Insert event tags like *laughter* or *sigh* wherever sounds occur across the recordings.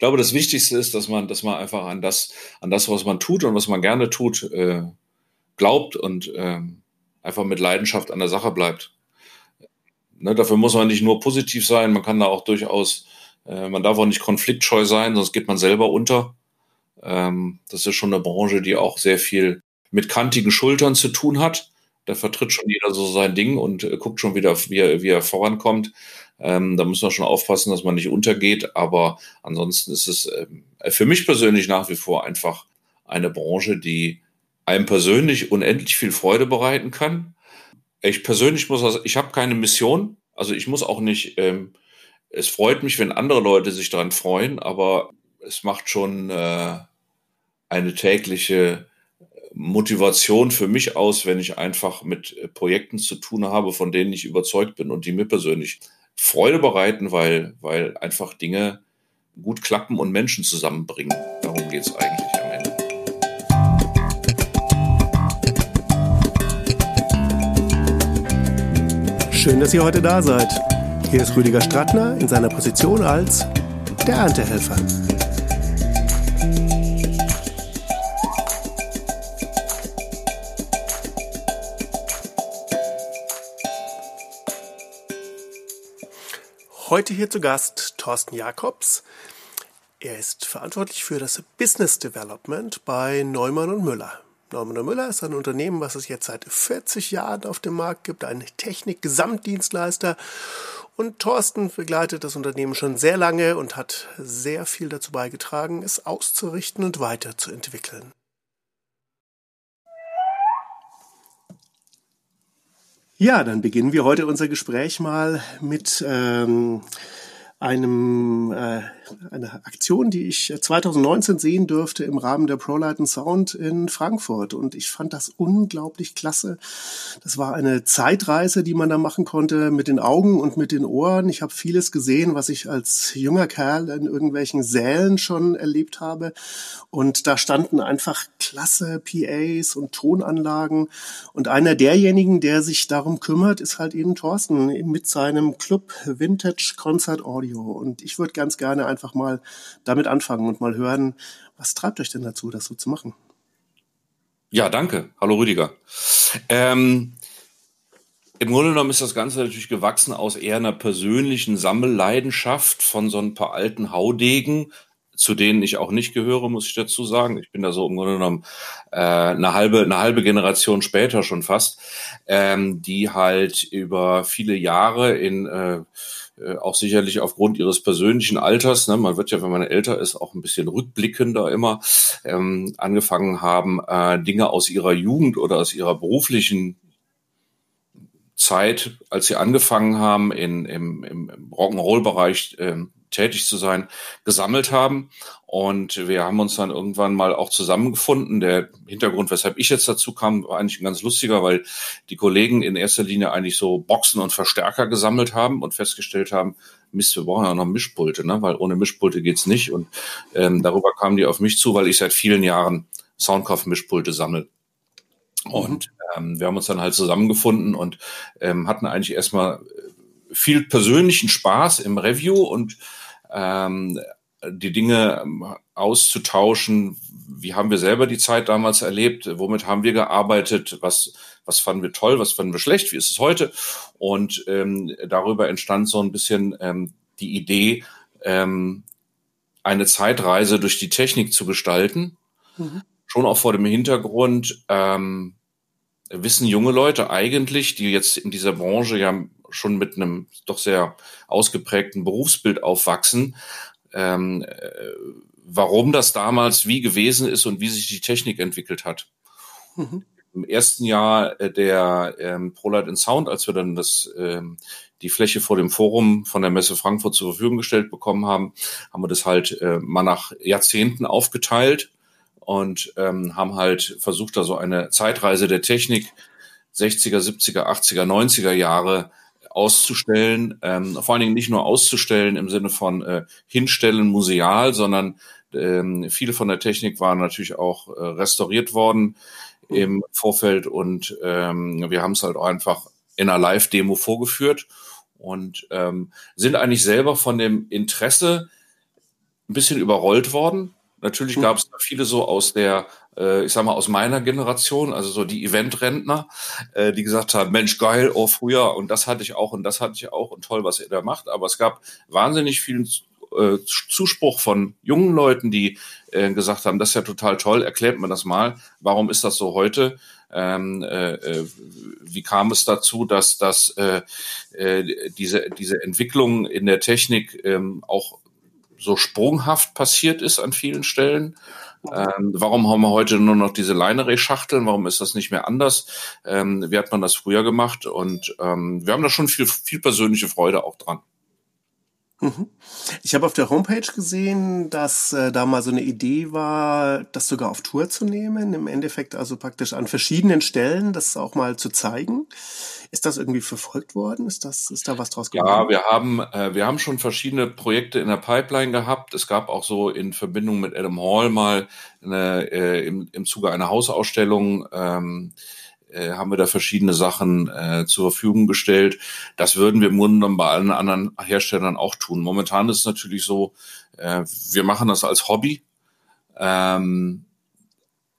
glaube, das Wichtigste ist, dass man, dass man einfach an das, an das, was man tut und was man gerne tut, äh, glaubt und äh, einfach mit Leidenschaft an der Sache bleibt. Ne, dafür muss man nicht nur positiv sein, man kann da auch durchaus, äh, man darf auch nicht konfliktscheu sein, sonst geht man selber unter. Ähm, das ist schon eine Branche, die auch sehr viel mit kantigen Schultern zu tun hat. Da vertritt schon jeder so sein Ding und äh, guckt schon wieder, wie er, wie er vorankommt. Ähm, da muss man schon aufpassen, dass man nicht untergeht. Aber ansonsten ist es äh, für mich persönlich nach wie vor einfach eine Branche, die einem persönlich unendlich viel Freude bereiten kann. Ich persönlich muss also, ich habe keine Mission. Also ich muss auch nicht, ähm, es freut mich, wenn andere Leute sich daran freuen, aber es macht schon äh, eine tägliche Motivation für mich aus, wenn ich einfach mit äh, Projekten zu tun habe, von denen ich überzeugt bin und die mir persönlich Freude bereiten, weil, weil einfach Dinge gut klappen und Menschen zusammenbringen. Darum geht es eigentlich am Ende. Schön, dass ihr heute da seid. Hier ist Rüdiger Strattner in seiner Position als der Erntehelfer. Heute hier zu Gast Thorsten Jakobs. Er ist verantwortlich für das Business Development bei Neumann und Müller. Neumann und Müller ist ein Unternehmen, was es jetzt seit 40 Jahren auf dem Markt gibt, ein Technik-Gesamtdienstleister. Und Thorsten begleitet das Unternehmen schon sehr lange und hat sehr viel dazu beigetragen, es auszurichten und weiterzuentwickeln. Ja, dann beginnen wir heute unser Gespräch mal mit ähm, einem, äh, eine Aktion, die ich 2019 sehen durfte im Rahmen der ProLight Sound in Frankfurt. Und ich fand das unglaublich klasse. Das war eine Zeitreise, die man da machen konnte mit den Augen und mit den Ohren. Ich habe vieles gesehen, was ich als junger Kerl in irgendwelchen Sälen schon erlebt habe. Und da standen einfach klasse PAs und Tonanlagen. Und einer derjenigen, der sich darum kümmert, ist halt eben Thorsten mit seinem Club Vintage Concert Audio. Radio. Und ich würde ganz gerne einfach mal damit anfangen und mal hören, was treibt euch denn dazu, das so zu machen? Ja, danke. Hallo Rüdiger. Ähm, Im Grunde genommen ist das Ganze natürlich gewachsen aus eher einer persönlichen Sammelleidenschaft von so ein paar alten Haudegen, zu denen ich auch nicht gehöre, muss ich dazu sagen. Ich bin da so im Grunde genommen äh, eine halbe eine halbe Generation später schon fast, ähm, die halt über viele Jahre in äh, äh, auch sicherlich aufgrund ihres persönlichen Alters, ne, man wird ja, wenn man älter ist, auch ein bisschen rückblickender immer, ähm, angefangen haben, äh, Dinge aus ihrer Jugend oder aus ihrer beruflichen Zeit, als sie angefangen haben, in, im, im Rock'n'Roll-Bereich ähm, tätig zu sein, gesammelt haben. Und wir haben uns dann irgendwann mal auch zusammengefunden. Der Hintergrund, weshalb ich jetzt dazu kam, war eigentlich ein ganz lustiger, weil die Kollegen in erster Linie eigentlich so Boxen und Verstärker gesammelt haben und festgestellt haben, Mist, wir brauchen ja noch Mischpulte, ne? weil ohne Mischpulte geht's nicht. Und ähm, darüber kamen die auf mich zu, weil ich seit vielen Jahren Soundkraft-Mischpulte sammle. Und ähm, wir haben uns dann halt zusammengefunden und ähm, hatten eigentlich erstmal viel persönlichen Spaß im Review und ähm, die Dinge ähm, auszutauschen. Wie haben wir selber die Zeit damals erlebt? Womit haben wir gearbeitet? Was, was fanden wir toll? Was fanden wir schlecht? Wie ist es heute? Und ähm, darüber entstand so ein bisschen ähm, die Idee, ähm, eine Zeitreise durch die Technik zu gestalten. Mhm. Schon auch vor dem Hintergrund, ähm, wissen junge Leute eigentlich, die jetzt in dieser Branche ja schon mit einem doch sehr ausgeprägten Berufsbild aufwachsen, ähm, äh, warum das damals wie gewesen ist und wie sich die Technik entwickelt hat. Mhm. Im ersten Jahr äh, der ähm, ProLight in Sound, als wir dann das ähm, die Fläche vor dem Forum von der Messe Frankfurt zur Verfügung gestellt bekommen haben, haben wir das halt äh, mal nach Jahrzehnten aufgeteilt und ähm, haben halt versucht, da so eine Zeitreise der Technik 60er, 70er, 80er, 90er Jahre auszustellen, ähm, vor allen Dingen nicht nur auszustellen im Sinne von äh, hinstellen museal, sondern ähm, viele von der Technik waren natürlich auch äh, restauriert worden im Vorfeld und ähm, wir haben es halt auch einfach in einer Live-Demo vorgeführt und ähm, sind eigentlich selber von dem Interesse ein bisschen überrollt worden. Natürlich mhm. gab es viele so aus der, äh, ich sag mal, aus meiner Generation, also so die Eventrentner, äh, die gesagt haben, Mensch, geil, oh, früher, und das hatte ich auch und das hatte ich auch und toll, was ihr da macht. Aber es gab wahnsinnig vielen äh, Zuspruch von jungen Leuten, die äh, gesagt haben, das ist ja total toll, erklärt mir das mal, warum ist das so heute? Ähm, äh, äh, wie kam es dazu, dass, dass äh, äh, diese, diese Entwicklung in der Technik ähm, auch so sprunghaft passiert ist an vielen Stellen? Ähm, warum haben wir heute nur noch diese Lineray-Schachteln? Warum ist das nicht mehr anders? Ähm, wie hat man das früher gemacht? Und ähm, wir haben da schon viel, viel persönliche Freude auch dran. Mhm. Ich habe auf der Homepage gesehen, dass äh, da mal so eine Idee war, das sogar auf Tour zu nehmen. Im Endeffekt also praktisch an verschiedenen Stellen das auch mal zu zeigen. Ist das irgendwie verfolgt worden? Ist das ist da was draus geworden? Ja, wir haben äh, wir haben schon verschiedene Projekte in der Pipeline gehabt. Es gab auch so in Verbindung mit Adam Hall mal eine, äh, im, im Zuge einer Hausausstellung ähm, äh, haben wir da verschiedene Sachen äh, zur Verfügung gestellt. Das würden wir im Grunde genommen bei allen anderen Herstellern auch tun. Momentan ist es natürlich so, äh, wir machen das als Hobby. Ähm,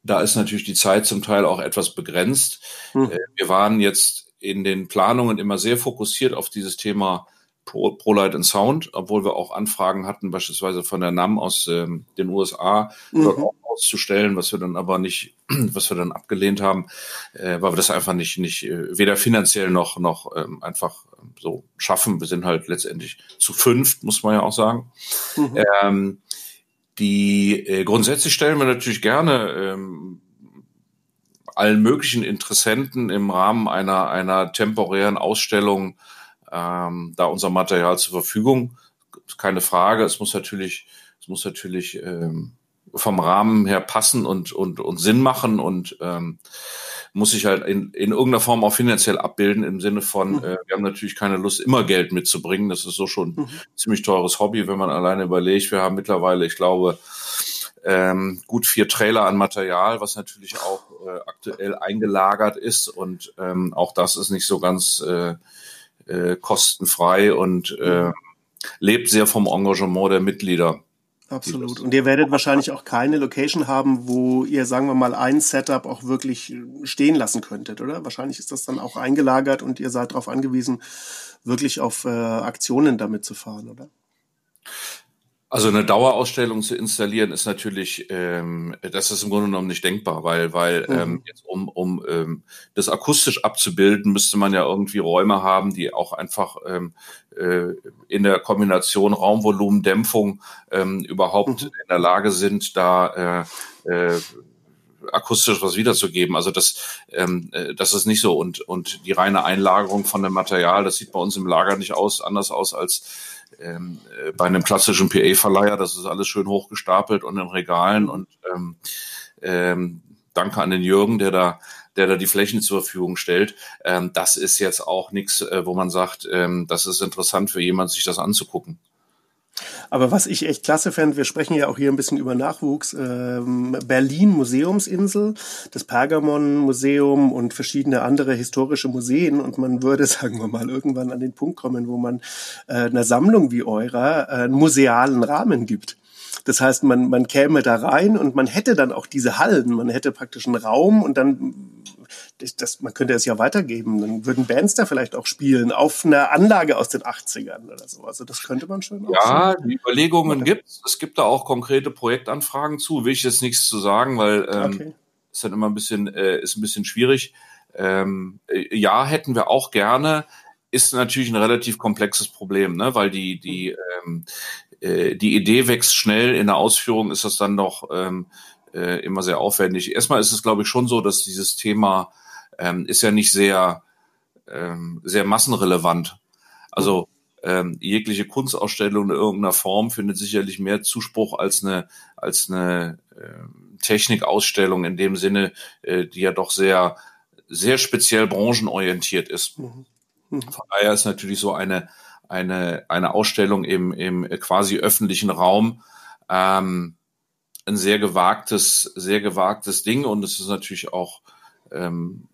da ist natürlich die Zeit zum Teil auch etwas begrenzt. Hm. Äh, wir waren jetzt in den Planungen immer sehr fokussiert auf dieses Thema Pro, ProLight and Sound, obwohl wir auch Anfragen hatten, beispielsweise von der NAM aus ähm, den USA, mhm. dort auch auszustellen, was wir dann aber nicht, *clears throat* was wir dann abgelehnt haben, äh, weil wir das einfach nicht, nicht äh, weder finanziell noch, noch ähm, einfach ähm, so schaffen. Wir sind halt letztendlich zu fünft, muss man ja auch sagen. Mhm. Ähm, die äh, grundsätzlich stellen wir natürlich gerne ähm, allen möglichen Interessenten im Rahmen einer, einer temporären Ausstellung ähm, da unser Material zur Verfügung. Keine Frage. Es muss natürlich, es muss natürlich ähm, vom Rahmen her passen und, und, und Sinn machen und ähm, muss sich halt in, in irgendeiner Form auch finanziell abbilden im Sinne von, mhm. äh, wir haben natürlich keine Lust, immer Geld mitzubringen. Das ist so schon mhm. ziemlich teures Hobby, wenn man alleine überlegt. Wir haben mittlerweile, ich glaube, ähm, gut vier Trailer an Material, was natürlich auch äh, aktuell eingelagert ist und ähm, auch das ist nicht so ganz äh, äh, kostenfrei und äh, mhm. lebt sehr vom Engagement der Mitglieder. Absolut. Und ihr werdet wahrscheinlich auch keine Location haben, wo ihr, sagen wir mal, ein Setup auch wirklich stehen lassen könntet, oder? Wahrscheinlich ist das dann auch eingelagert und ihr seid darauf angewiesen, wirklich auf äh, Aktionen damit zu fahren, oder? Also eine Dauerausstellung zu installieren ist natürlich, ähm, das ist im Grunde genommen nicht denkbar, weil, weil mhm. ähm, jetzt um, um ähm, das akustisch abzubilden, müsste man ja irgendwie Räume haben, die auch einfach ähm, äh, in der Kombination Raumvolumen, Dämpfung ähm, überhaupt mhm. in der Lage sind, da äh, äh, akustisch was wiederzugeben. Also das, ähm, äh, das ist nicht so. Und, und die reine Einlagerung von dem Material, das sieht bei uns im Lager nicht aus, anders aus als ähm, äh, bei einem klassischen PA-Verleiher, das ist alles schön hochgestapelt und in Regalen und ähm, ähm, danke an den Jürgen, der da der da die Flächen zur Verfügung stellt. Ähm, das ist jetzt auch nichts, äh, wo man sagt, ähm, das ist interessant für jemand, sich das anzugucken. Aber was ich echt klasse fände, wir sprechen ja auch hier ein bisschen über Nachwuchs, ähm, Berlin Museumsinsel, das Pergamon Museum und verschiedene andere historische Museen und man würde, *laughs* sagen wir mal, irgendwann an den Punkt kommen, wo man äh, einer Sammlung wie eurer äh, einen musealen Rahmen gibt. Das heißt, man, man käme da rein und man hätte dann auch diese Hallen, man hätte praktisch einen Raum und dann das, man könnte es ja weitergeben. Dann würden Bands da vielleicht auch spielen auf einer Anlage aus den 80ern oder so. Also das könnte man schon. Ja, die Überlegungen gibt es. Es gibt da auch konkrete Projektanfragen zu. Will ich jetzt nichts zu sagen, weil ähm, okay. ist dann immer ein bisschen äh, ist ein bisschen schwierig. Ähm, äh, ja, hätten wir auch gerne. Ist natürlich ein relativ komplexes Problem, ne? weil die die ähm, äh, die Idee wächst schnell. In der Ausführung ist das dann doch ähm, äh, immer sehr aufwendig. Erstmal ist es, glaube ich, schon so, dass dieses Thema ähm, ist ja nicht sehr, ähm, sehr massenrelevant. Also ähm, jegliche Kunstausstellung in irgendeiner Form findet sicherlich mehr Zuspruch als eine, als eine äh, Technikausstellung in dem Sinne, äh, die ja doch sehr, sehr speziell branchenorientiert ist. Mhm. Mhm. Von daher ist natürlich so eine, eine, eine Ausstellung im, im quasi öffentlichen Raum ähm, ein sehr gewagtes, sehr gewagtes Ding und es ist natürlich auch ähm,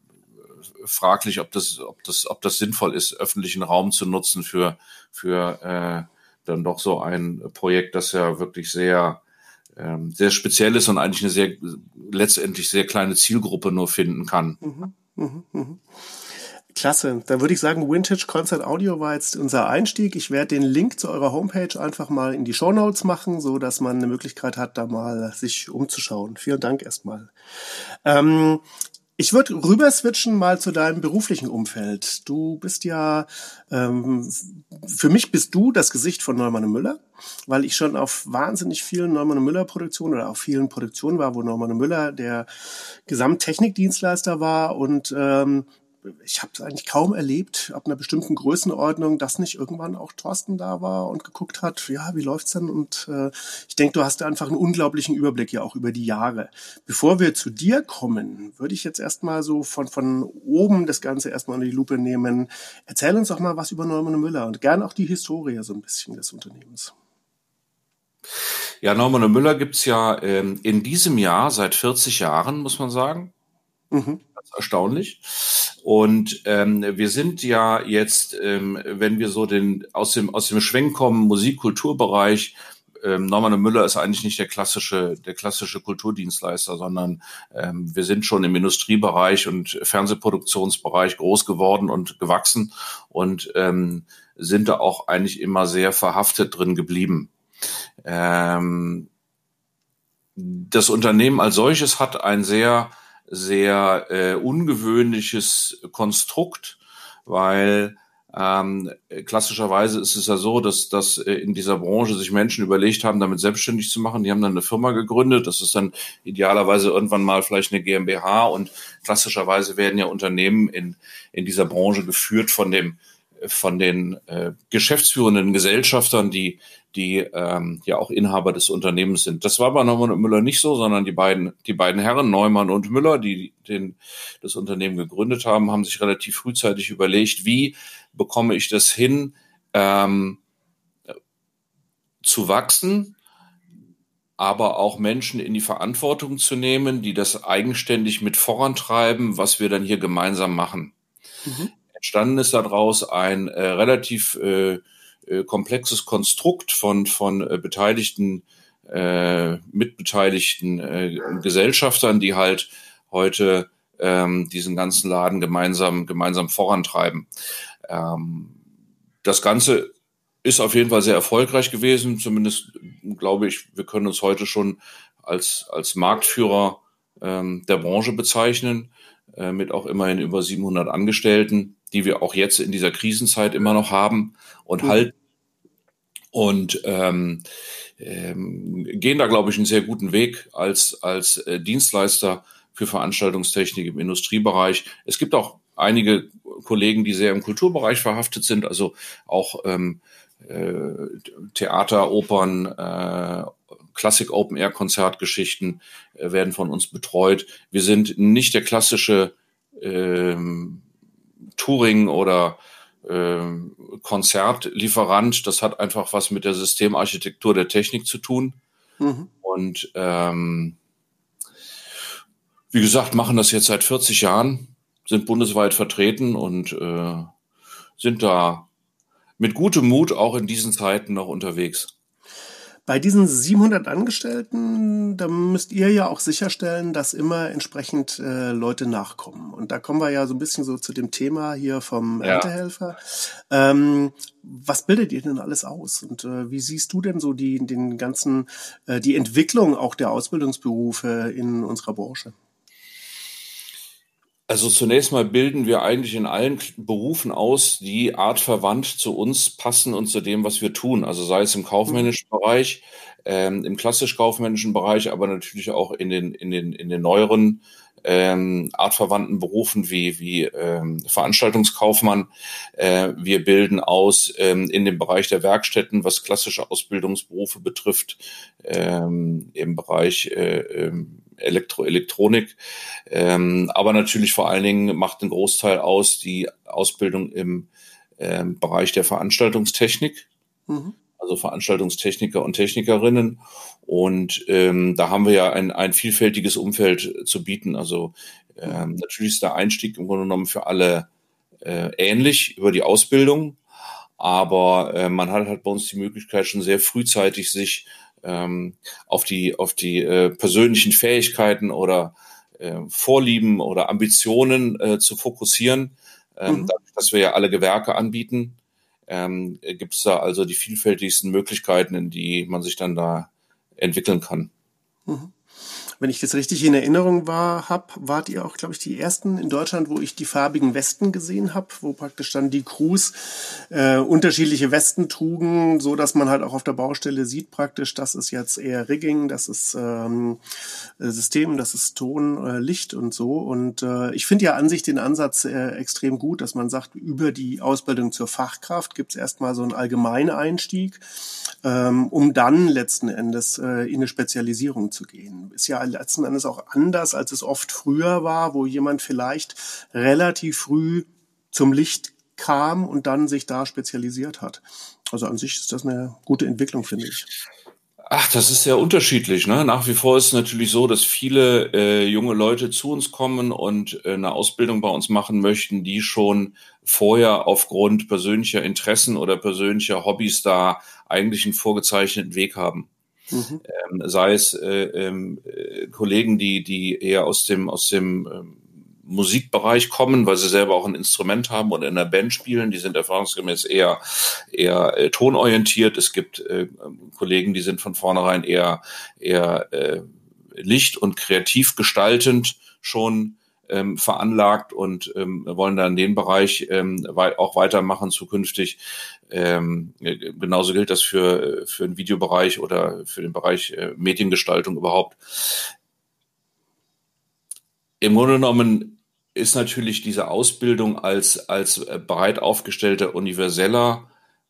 fraglich, ob das, ob das, ob das sinnvoll ist, öffentlichen Raum zu nutzen für für äh, dann doch so ein Projekt, das ja wirklich sehr ähm, sehr speziell ist und eigentlich eine sehr letztendlich sehr kleine Zielgruppe nur finden kann. Mhm, mh, mh. Klasse. Dann würde ich sagen, Vintage Concert Audio war jetzt unser Einstieg. Ich werde den Link zu eurer Homepage einfach mal in die Show Notes machen, so dass man eine Möglichkeit hat, da mal sich umzuschauen. Vielen Dank erstmal. Ähm, ich würde rüber switchen mal zu deinem beruflichen Umfeld. Du bist ja, ähm, für mich bist du das Gesicht von Neumann und Müller, weil ich schon auf wahnsinnig vielen Neumann und Müller Produktionen oder auf vielen Produktionen war, wo Neumann und Müller der Gesamttechnikdienstleister war und ähm, ich habe es eigentlich kaum erlebt, ab einer bestimmten Größenordnung, dass nicht irgendwann auch Thorsten da war und geguckt hat, ja, wie läuft's denn? Und äh, ich denke, du hast einfach einen unglaublichen Überblick ja auch über die Jahre. Bevor wir zu dir kommen, würde ich jetzt erstmal so von, von oben das Ganze erstmal in die Lupe nehmen. Erzähl uns doch mal was über Neumann Müller und gern auch die Historie so ein bisschen des Unternehmens. Ja, Neumann Müller gibt's ja ähm, in diesem Jahr seit 40 Jahren, muss man sagen. Mhm. Das ist erstaunlich. Und ähm, wir sind ja jetzt, ähm, wenn wir so den aus dem aus dem Schwenk kommen, Musik-Kulturbereich, ähm, Norman Müller ist eigentlich nicht der klassische, der klassische Kulturdienstleister, sondern ähm, wir sind schon im Industriebereich und Fernsehproduktionsbereich groß geworden und gewachsen und ähm, sind da auch eigentlich immer sehr verhaftet drin geblieben. Ähm, das Unternehmen als solches hat ein sehr sehr äh, ungewöhnliches Konstrukt, weil ähm, klassischerweise ist es ja so, dass, dass äh, in dieser Branche sich Menschen überlegt haben, damit selbstständig zu machen. Die haben dann eine Firma gegründet. Das ist dann idealerweise irgendwann mal vielleicht eine GmbH. Und klassischerweise werden ja Unternehmen in, in dieser Branche geführt von dem von den äh, geschäftsführenden Gesellschaftern, die die ähm, ja auch Inhaber des Unternehmens sind. Das war bei Neumann und Müller nicht so, sondern die beiden, die beiden Herren, Neumann und Müller, die den, das Unternehmen gegründet haben, haben sich relativ frühzeitig überlegt, wie bekomme ich das hin, ähm, zu wachsen, aber auch Menschen in die Verantwortung zu nehmen, die das eigenständig mit vorantreiben, was wir dann hier gemeinsam machen. Mhm. Entstanden ist daraus ein äh, relativ äh, äh, komplexes Konstrukt von, von äh, beteiligten, äh, mitbeteiligten äh, Gesellschaftern, die halt heute ähm, diesen ganzen Laden gemeinsam, gemeinsam vorantreiben. Ähm, das Ganze ist auf jeden Fall sehr erfolgreich gewesen. Zumindest glaube ich, wir können uns heute schon als, als Marktführer ähm, der Branche bezeichnen, äh, mit auch immerhin über 700 Angestellten, die wir auch jetzt in dieser Krisenzeit immer noch haben und mhm. halten und ähm, ähm, gehen da, glaube ich, einen sehr guten Weg als, als äh, Dienstleister für Veranstaltungstechnik im Industriebereich. Es gibt auch einige Kollegen, die sehr im Kulturbereich verhaftet sind, also auch ähm, äh, Theater, Opern, äh, Klassik Open Air Konzertgeschichten äh, werden von uns betreut. Wir sind nicht der klassische ähm, Touring oder ähm, Konzertlieferant. Das hat einfach was mit der Systemarchitektur der Technik zu tun. Mhm. Und ähm, wie gesagt, machen das jetzt seit 40 Jahren, sind bundesweit vertreten und äh, sind da mit gutem Mut auch in diesen Zeiten noch unterwegs. Bei diesen 700 Angestellten, da müsst ihr ja auch sicherstellen, dass immer entsprechend äh, Leute nachkommen. Und da kommen wir ja so ein bisschen so zu dem Thema hier vom ja. Erntehelfer. Ähm, was bildet ihr denn alles aus? Und äh, wie siehst du denn so die, den ganzen, äh, die Entwicklung auch der Ausbildungsberufe in unserer Branche? Also zunächst mal bilden wir eigentlich in allen Berufen aus, die artverwandt zu uns passen und zu dem, was wir tun. Also sei es im kaufmännischen. Bereich, ähm, im klassisch kaufmännischen Bereich, aber natürlich auch in den, in den, in den neueren ähm, artverwandten Berufen wie, wie ähm, Veranstaltungskaufmann. Äh, wir bilden aus ähm, in dem Bereich der Werkstätten, was klassische Ausbildungsberufe betrifft, ähm, im Bereich äh, ähm, Elektroelektronik. Ähm, aber natürlich vor allen Dingen macht ein Großteil aus die Ausbildung im ähm, Bereich der Veranstaltungstechnik. Mhm. Also Veranstaltungstechniker und Technikerinnen. Und ähm, da haben wir ja ein, ein vielfältiges Umfeld zu bieten. Also ähm, natürlich ist der Einstieg im Grunde genommen für alle äh, ähnlich über die Ausbildung. aber äh, man hat halt bei uns die Möglichkeit, schon sehr frühzeitig sich ähm, auf die, auf die äh, persönlichen Fähigkeiten oder äh, Vorlieben oder Ambitionen äh, zu fokussieren. Ähm, mhm. Dadurch, dass wir ja alle Gewerke anbieten, ähm, gibt es da also die vielfältigsten Möglichkeiten, in die man sich dann da entwickeln kann. Mhm wenn ich das richtig in Erinnerung war, hab, wart ihr auch, glaube ich, die ersten in Deutschland, wo ich die farbigen Westen gesehen habe, wo praktisch dann die Crews äh, unterschiedliche Westen trugen, so dass man halt auch auf der Baustelle sieht praktisch, das ist jetzt eher Rigging, das ist ähm, System, das ist Ton, äh, Licht und so. Und äh, ich finde ja an sich den Ansatz äh, extrem gut, dass man sagt, über die Ausbildung zur Fachkraft gibt es erstmal so einen allgemeinen Einstieg, ähm, um dann letzten Endes äh, in eine Spezialisierung zu gehen. Ist ja letzten Endes auch anders, als es oft früher war, wo jemand vielleicht relativ früh zum Licht kam und dann sich da spezialisiert hat. Also an sich ist das eine gute Entwicklung, finde ich. Ach, das ist sehr unterschiedlich. Ne? Nach wie vor ist es natürlich so, dass viele äh, junge Leute zu uns kommen und äh, eine Ausbildung bei uns machen möchten, die schon vorher aufgrund persönlicher Interessen oder persönlicher Hobbys da eigentlich einen vorgezeichneten Weg haben. Mhm. Ähm, sei es äh, ähm, äh, Kollegen, die, die eher aus dem, aus dem ähm, Musikbereich kommen, weil sie selber auch ein Instrument haben und in der Band spielen. Die sind erfahrungsgemäß eher eher äh, tonorientiert. Es gibt äh, Kollegen, die sind von vornherein eher eher äh, licht und kreativ gestaltend schon ähm, veranlagt und ähm, wollen dann den Bereich ähm, auch weitermachen zukünftig. Ähm, genauso gilt das für, für den Videobereich oder für den Bereich äh, Mediengestaltung überhaupt. Im Grunde genommen ist natürlich diese Ausbildung als, als breit aufgestellter universeller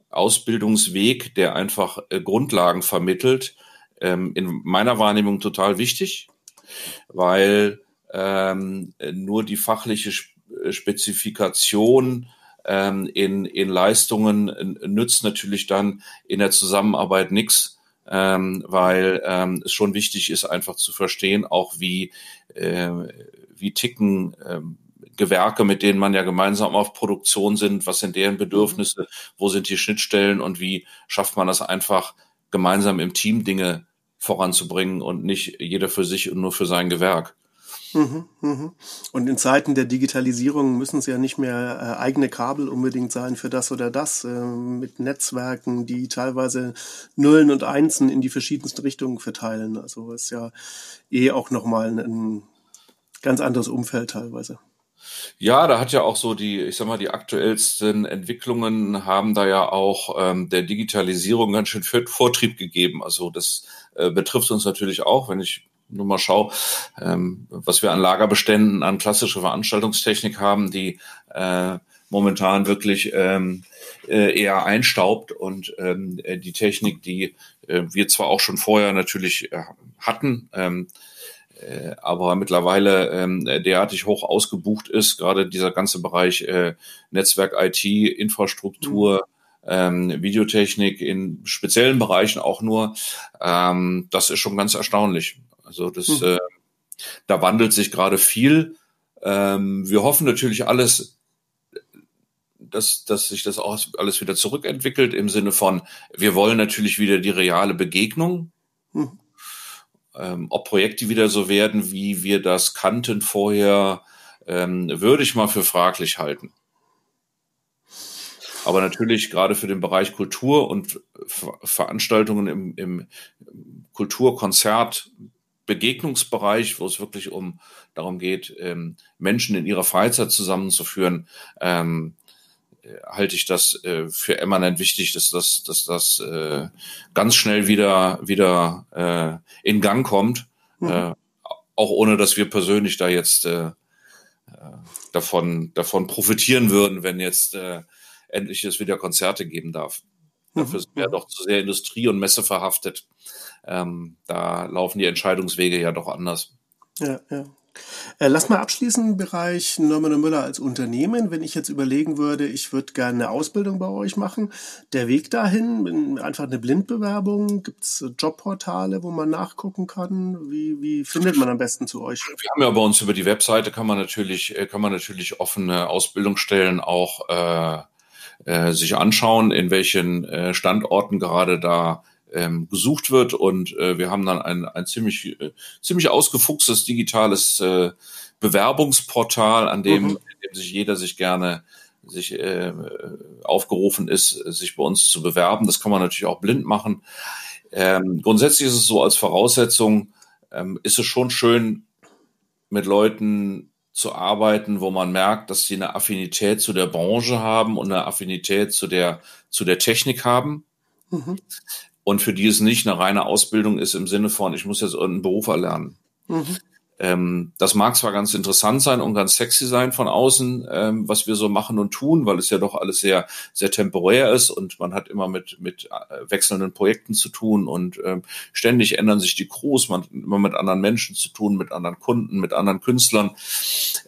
Ausbildungsweg, der einfach äh, Grundlagen vermittelt, ähm, in meiner Wahrnehmung total wichtig, weil ähm, nur die fachliche Spezifikation ähm, in, in Leistungen nützt natürlich dann in der Zusammenarbeit nichts, ähm, weil ähm, es schon wichtig ist, einfach zu verstehen, auch wie, äh, wie ticken ähm, Gewerke, mit denen man ja gemeinsam auf Produktion sind, was sind deren Bedürfnisse, wo sind die Schnittstellen und wie schafft man das einfach gemeinsam im Team Dinge voranzubringen und nicht jeder für sich und nur für sein Gewerk. Mhm, mhm. Und in Zeiten der Digitalisierung müssen es ja nicht mehr äh, eigene Kabel unbedingt sein für das oder das, äh, mit Netzwerken, die teilweise Nullen und Einsen in die verschiedensten Richtungen verteilen. Also ist ja eh auch nochmal ein, ein ganz anderes Umfeld teilweise. Ja, da hat ja auch so die, ich sag mal, die aktuellsten Entwicklungen haben da ja auch ähm, der Digitalisierung ganz schön Vortrieb gegeben. Also das äh, betrifft uns natürlich auch, wenn ich nur mal schau, ähm, was wir an Lagerbeständen, an klassische Veranstaltungstechnik haben, die äh, momentan wirklich ähm, äh, eher einstaubt und ähm, die Technik, die äh, wir zwar auch schon vorher natürlich äh, hatten, ähm, äh, aber mittlerweile ähm, derartig hoch ausgebucht ist, gerade dieser ganze Bereich äh, Netzwerk IT, Infrastruktur, mhm. ähm, Videotechnik in speziellen Bereichen auch nur, ähm, das ist schon ganz erstaunlich. Also das, mhm. äh, da wandelt sich gerade viel. Ähm, wir hoffen natürlich alles, dass, dass sich das auch alles wieder zurückentwickelt im Sinne von, wir wollen natürlich wieder die reale Begegnung. Mhm. Ähm, ob Projekte wieder so werden, wie wir das kannten vorher, ähm, würde ich mal für fraglich halten. Aber natürlich gerade für den Bereich Kultur und Veranstaltungen im, im Kulturkonzert, Begegnungsbereich, wo es wirklich um darum geht, ähm, Menschen in ihrer Freizeit zusammenzuführen, ähm, äh, halte ich das äh, für eminent wichtig, dass das, dass das äh, ganz schnell wieder wieder äh, in Gang kommt, mhm. äh, auch ohne dass wir persönlich da jetzt äh, äh davon davon profitieren würden, wenn jetzt äh, endlich es wieder Konzerte geben darf. Dafür sind wir ja doch zu sehr Industrie und Messe verhaftet. Ähm, da laufen die Entscheidungswege ja doch anders. Ja, ja. Äh, lass mal abschließen im Bereich Norman Müller als Unternehmen. Wenn ich jetzt überlegen würde, ich würde gerne eine Ausbildung bei euch machen, der Weg dahin, einfach eine Blindbewerbung, gibt es Jobportale, wo man nachgucken kann? Wie, wie findet man am besten zu euch? Wir haben ja bei uns über die Webseite kann man natürlich, äh, kann man natürlich offene Ausbildungsstellen auch äh, äh, sich anschauen, in welchen äh, Standorten gerade da ähm, gesucht wird und äh, wir haben dann ein, ein ziemlich, äh, ziemlich ausgefuchstes digitales äh, Bewerbungsportal, an dem, mhm. dem sich jeder sich gerne sich äh, aufgerufen ist, sich bei uns zu bewerben. Das kann man natürlich auch blind machen. Ähm, grundsätzlich ist es so als Voraussetzung, ähm, ist es schon schön, mit Leuten zu arbeiten, wo man merkt, dass sie eine Affinität zu der Branche haben und eine Affinität zu der, zu der Technik haben. Mhm. Und für die es nicht eine reine Ausbildung ist im Sinne von, ich muss jetzt irgendeinen Beruf erlernen. Mhm. Ähm, das mag zwar ganz interessant sein und ganz sexy sein von außen, ähm, was wir so machen und tun, weil es ja doch alles sehr, sehr temporär ist und man hat immer mit, mit äh, wechselnden Projekten zu tun und ähm, ständig ändern sich die Crews, man hat immer mit anderen Menschen zu tun, mit anderen Kunden, mit anderen Künstlern.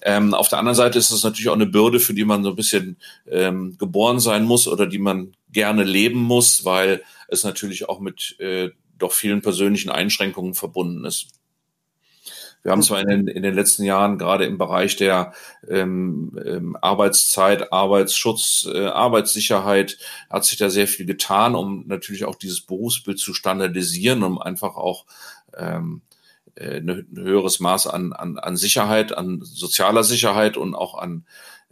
Ähm, auf der anderen Seite ist es natürlich auch eine Bürde, für die man so ein bisschen ähm, geboren sein muss oder die man gerne leben muss, weil es natürlich auch mit äh, doch vielen persönlichen Einschränkungen verbunden ist. Wir haben zwar in den, in den letzten Jahren gerade im Bereich der ähm, ähm, Arbeitszeit, Arbeitsschutz, äh, Arbeitssicherheit hat sich da sehr viel getan, um natürlich auch dieses Berufsbild zu standardisieren, um einfach auch ähm, äh, ein höheres Maß an, an, an Sicherheit, an sozialer Sicherheit und auch an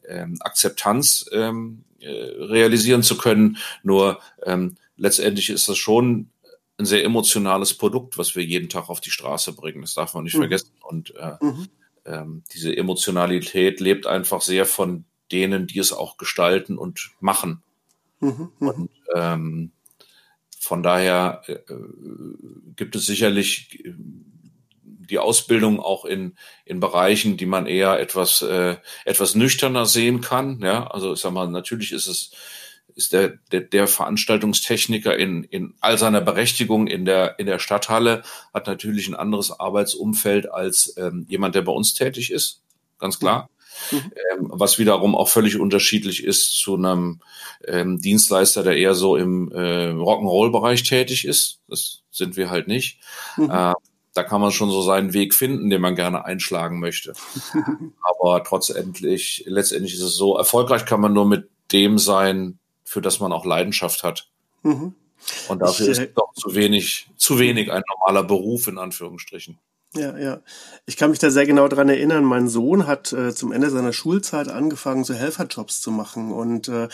ähm, Akzeptanz ähm, äh, realisieren zu können. Nur ähm, letztendlich ist das schon ein sehr emotionales Produkt, was wir jeden Tag auf die Straße bringen. Das darf man nicht mhm. vergessen. Und äh, mhm. ähm, diese Emotionalität lebt einfach sehr von denen, die es auch gestalten und machen. Mhm. mhm. Und ähm, von daher äh, gibt es sicherlich äh, die Ausbildung auch in, in Bereichen, die man eher etwas, äh, etwas nüchterner sehen kann. Ja, also ich sag mal, natürlich ist es ist der, der, der Veranstaltungstechniker in, in all seiner Berechtigung in der, in der Stadthalle, hat natürlich ein anderes Arbeitsumfeld als ähm, jemand, der bei uns tätig ist, ganz klar. Mhm. Ähm, was wiederum auch völlig unterschiedlich ist zu einem ähm, Dienstleister, der eher so im äh, Rock'n'Roll-Bereich tätig ist. Das sind wir halt nicht. Mhm. Äh, da kann man schon so seinen Weg finden, den man gerne einschlagen möchte. *laughs* Aber trotzdendlich, letztendlich ist es so, erfolgreich kann man nur mit dem sein, für das man auch Leidenschaft hat. Mhm. Und dafür ich, äh, ist doch zu wenig, zu wenig ein normaler Beruf in Anführungsstrichen. Ja, ja. Ich kann mich da sehr genau dran erinnern. Mein Sohn hat äh, zum Ende seiner Schulzeit angefangen, so Helferjobs zu machen. Und äh,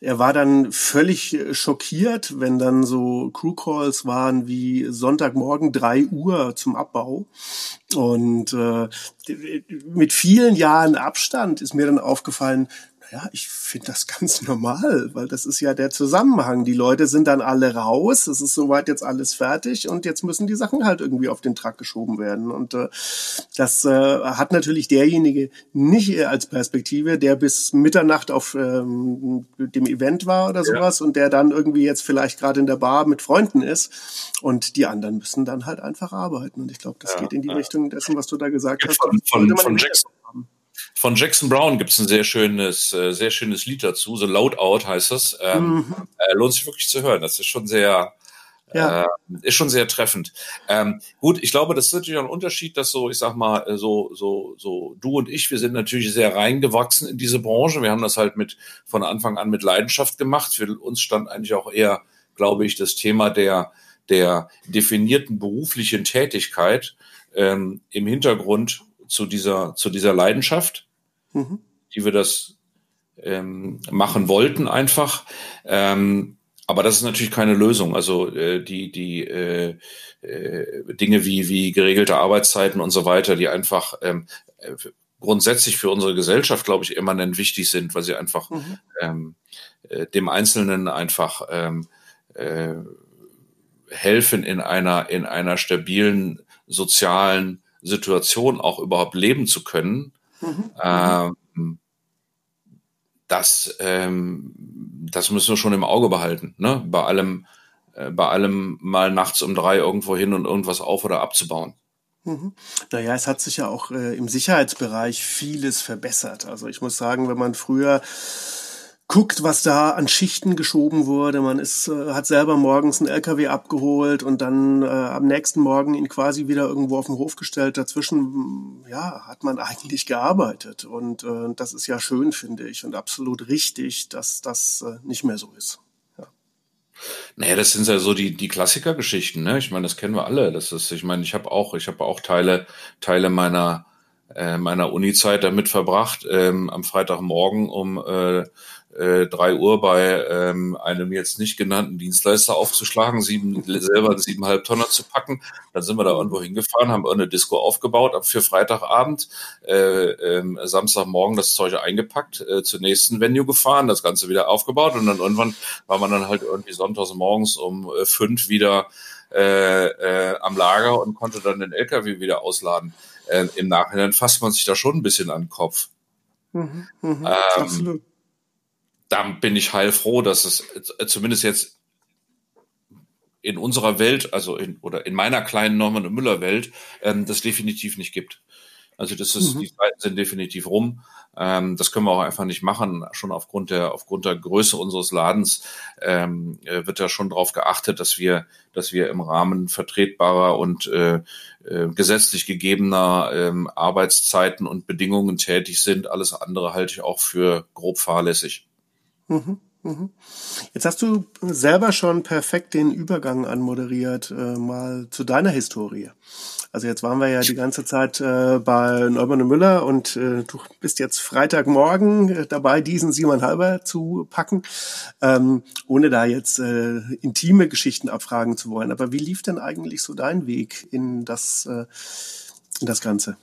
er war dann völlig äh, schockiert, wenn dann so Crew-Calls waren wie Sonntagmorgen drei Uhr zum Abbau. Und äh, mit vielen Jahren Abstand ist mir dann aufgefallen, ja, ich finde das ganz normal, weil das ist ja der Zusammenhang. Die Leute sind dann alle raus, es ist soweit jetzt alles fertig und jetzt müssen die Sachen halt irgendwie auf den Track geschoben werden. Und äh, das äh, hat natürlich derjenige nicht als Perspektive, der bis Mitternacht auf ähm, dem Event war oder sowas ja. und der dann irgendwie jetzt vielleicht gerade in der Bar mit Freunden ist. Und die anderen müssen dann halt einfach arbeiten. Und ich glaube, das ja, geht in die ja. Richtung dessen, was du da gesagt hast. Von, von, von Jackson von Jackson Brown gibt es ein sehr schönes, äh, sehr schönes Lied dazu. So Loud Out heißt das. Ähm, mhm. äh, lohnt sich wirklich zu hören. Das ist schon sehr, ja. äh, ist schon sehr treffend. Ähm, gut, ich glaube, das ist natürlich auch ein Unterschied, dass so, ich sag mal, äh, so, so, so du und ich, wir sind natürlich sehr reingewachsen in diese Branche. Wir haben das halt mit von Anfang an mit Leidenschaft gemacht. Für uns stand eigentlich auch eher, glaube ich, das Thema der der definierten beruflichen Tätigkeit ähm, im Hintergrund zu dieser zu dieser Leidenschaft mhm. die wir das ähm, machen wollten einfach. Ähm, aber das ist natürlich keine Lösung. Also äh, die, die äh, äh, Dinge wie, wie geregelte Arbeitszeiten und so weiter, die einfach ähm, äh, grundsätzlich für unsere Gesellschaft, glaube ich, immanent wichtig sind, weil sie einfach mhm. ähm, äh, dem Einzelnen einfach ähm, äh, helfen, in einer, in einer stabilen sozialen Situation auch überhaupt leben zu können. Mhm. Ähm, das, ähm, das müssen wir schon im Auge behalten. Ne? Bei allem, äh, bei allem mal nachts um drei irgendwo hin und irgendwas auf oder abzubauen. Mhm. Naja, es hat sich ja auch äh, im Sicherheitsbereich vieles verbessert. Also ich muss sagen, wenn man früher guckt, was da an Schichten geschoben wurde. Man ist, äh, hat selber morgens einen LKW abgeholt und dann äh, am nächsten Morgen ihn quasi wieder irgendwo auf den Hof gestellt. Dazwischen, ja, hat man *laughs* eigentlich gearbeitet. Und äh, das ist ja schön, finde ich, und absolut richtig, dass das äh, nicht mehr so ist. Ja. Naja, das sind ja so die, die Klassikergeschichten, ne? Ich meine, das kennen wir alle. Das ist, ich meine, ich habe auch, ich habe auch Teile, Teile meiner äh, meiner Uni-Zeit damit verbracht, ähm, am Freitagmorgen um äh, äh, drei Uhr bei ähm, einem jetzt nicht genannten Dienstleister aufzuschlagen, sieben, selber siebeneinhalb Tonner zu packen. Dann sind wir da irgendwo hingefahren, haben eine Disco aufgebaut ab für Freitagabend, äh, äh, Samstagmorgen das Zeug eingepackt, äh, zur nächsten Venue gefahren, das Ganze wieder aufgebaut und dann irgendwann war man dann halt irgendwie sonntags morgens um äh, fünf wieder äh, äh, am Lager und konnte dann den LKW wieder ausladen. Äh, Im Nachhinein fasst man sich da schon ein bisschen an den Kopf. Mhm, mh, ähm, absolut da bin ich heilfroh, dass es äh, zumindest jetzt in unserer Welt, also in, oder in meiner kleinen Norman und Müller Welt, ähm, das definitiv nicht gibt. Also das ist, mhm. die Zeiten sind definitiv rum. Ähm, das können wir auch einfach nicht machen. Schon aufgrund der aufgrund der Größe unseres Ladens ähm, äh, wird da schon darauf geachtet, dass wir dass wir im Rahmen vertretbarer und äh, äh, gesetzlich gegebener ähm, Arbeitszeiten und Bedingungen tätig sind. Alles andere halte ich auch für grob fahrlässig. Mhm, mhm. Jetzt hast du selber schon perfekt den Übergang anmoderiert, äh, mal zu deiner Historie. Also jetzt waren wir ja die ganze Zeit äh, bei Neumann und Müller und äh, du bist jetzt Freitagmorgen äh, dabei, diesen Simon Halber zu packen, ähm, ohne da jetzt äh, intime Geschichten abfragen zu wollen. Aber wie lief denn eigentlich so dein Weg in das, äh, in das Ganze?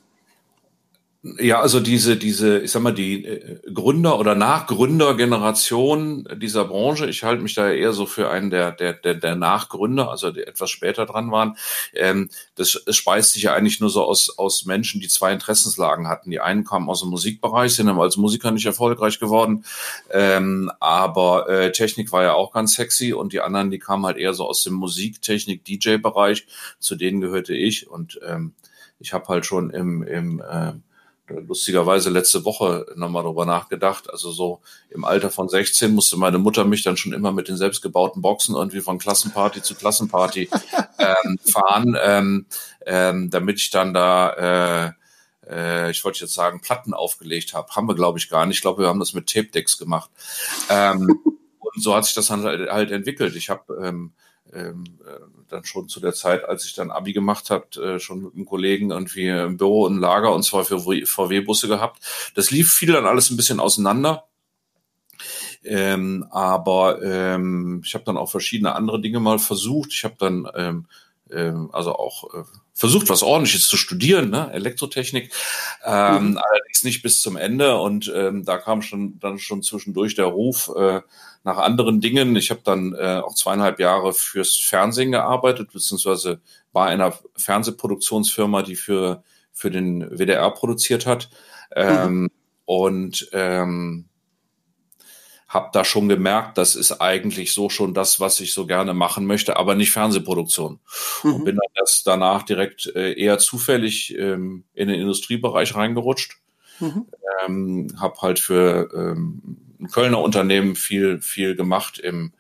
Ja, also diese, diese, ich sag mal, die äh, Gründer- oder Nachgründergeneration dieser Branche, ich halte mich da eher so für einen der, der, der, der Nachgründer, also die etwas später dran waren, ähm, das, das speist sich ja eigentlich nur so aus, aus Menschen, die zwei Interessenslagen hatten. Die einen kamen aus dem Musikbereich, sind aber als Musiker nicht erfolgreich geworden, ähm, aber äh, Technik war ja auch ganz sexy und die anderen, die kamen halt eher so aus dem Musik, Technik, DJ-Bereich, zu denen gehörte ich und ähm, ich habe halt schon im, im äh, lustigerweise letzte Woche nochmal drüber nachgedacht. Also so im Alter von 16 musste meine Mutter mich dann schon immer mit den selbstgebauten Boxen irgendwie von Klassenparty zu Klassenparty *laughs* ähm, fahren, ähm, ähm, damit ich dann da, äh, äh, ich wollte jetzt sagen, Platten aufgelegt habe. Haben wir, glaube ich, gar nicht. Ich glaube, wir haben das mit Tape-Decks gemacht. Ähm, *laughs* und so hat sich das dann halt, halt entwickelt. Ich habe ähm, ähm, äh, dann schon zu der Zeit, als ich dann Abi gemacht habe, äh, schon mit einem Kollegen irgendwie im Büro ein Lager und zwar für VW-Busse gehabt. Das lief viel dann alles ein bisschen auseinander. Ähm, aber ähm, ich habe dann auch verschiedene andere Dinge mal versucht. Ich habe dann ähm, also auch äh, versucht, was ordentliches zu studieren, ne? Elektrotechnik, ähm, mhm. allerdings nicht bis zum Ende. Und ähm, da kam schon dann schon zwischendurch der Ruf, äh, nach anderen Dingen. Ich habe dann äh, auch zweieinhalb Jahre fürs Fernsehen gearbeitet, beziehungsweise war in einer Fernsehproduktionsfirma, die für, für den WDR produziert hat. Ähm, mhm. Und ähm, habe da schon gemerkt, das ist eigentlich so schon das, was ich so gerne machen möchte, aber nicht Fernsehproduktion. Mhm. Und bin dann das danach direkt äh, eher zufällig ähm, in den Industriebereich reingerutscht. Mhm. Ähm, habe halt für ähm, ein Kölner Unternehmen viel, viel gemacht im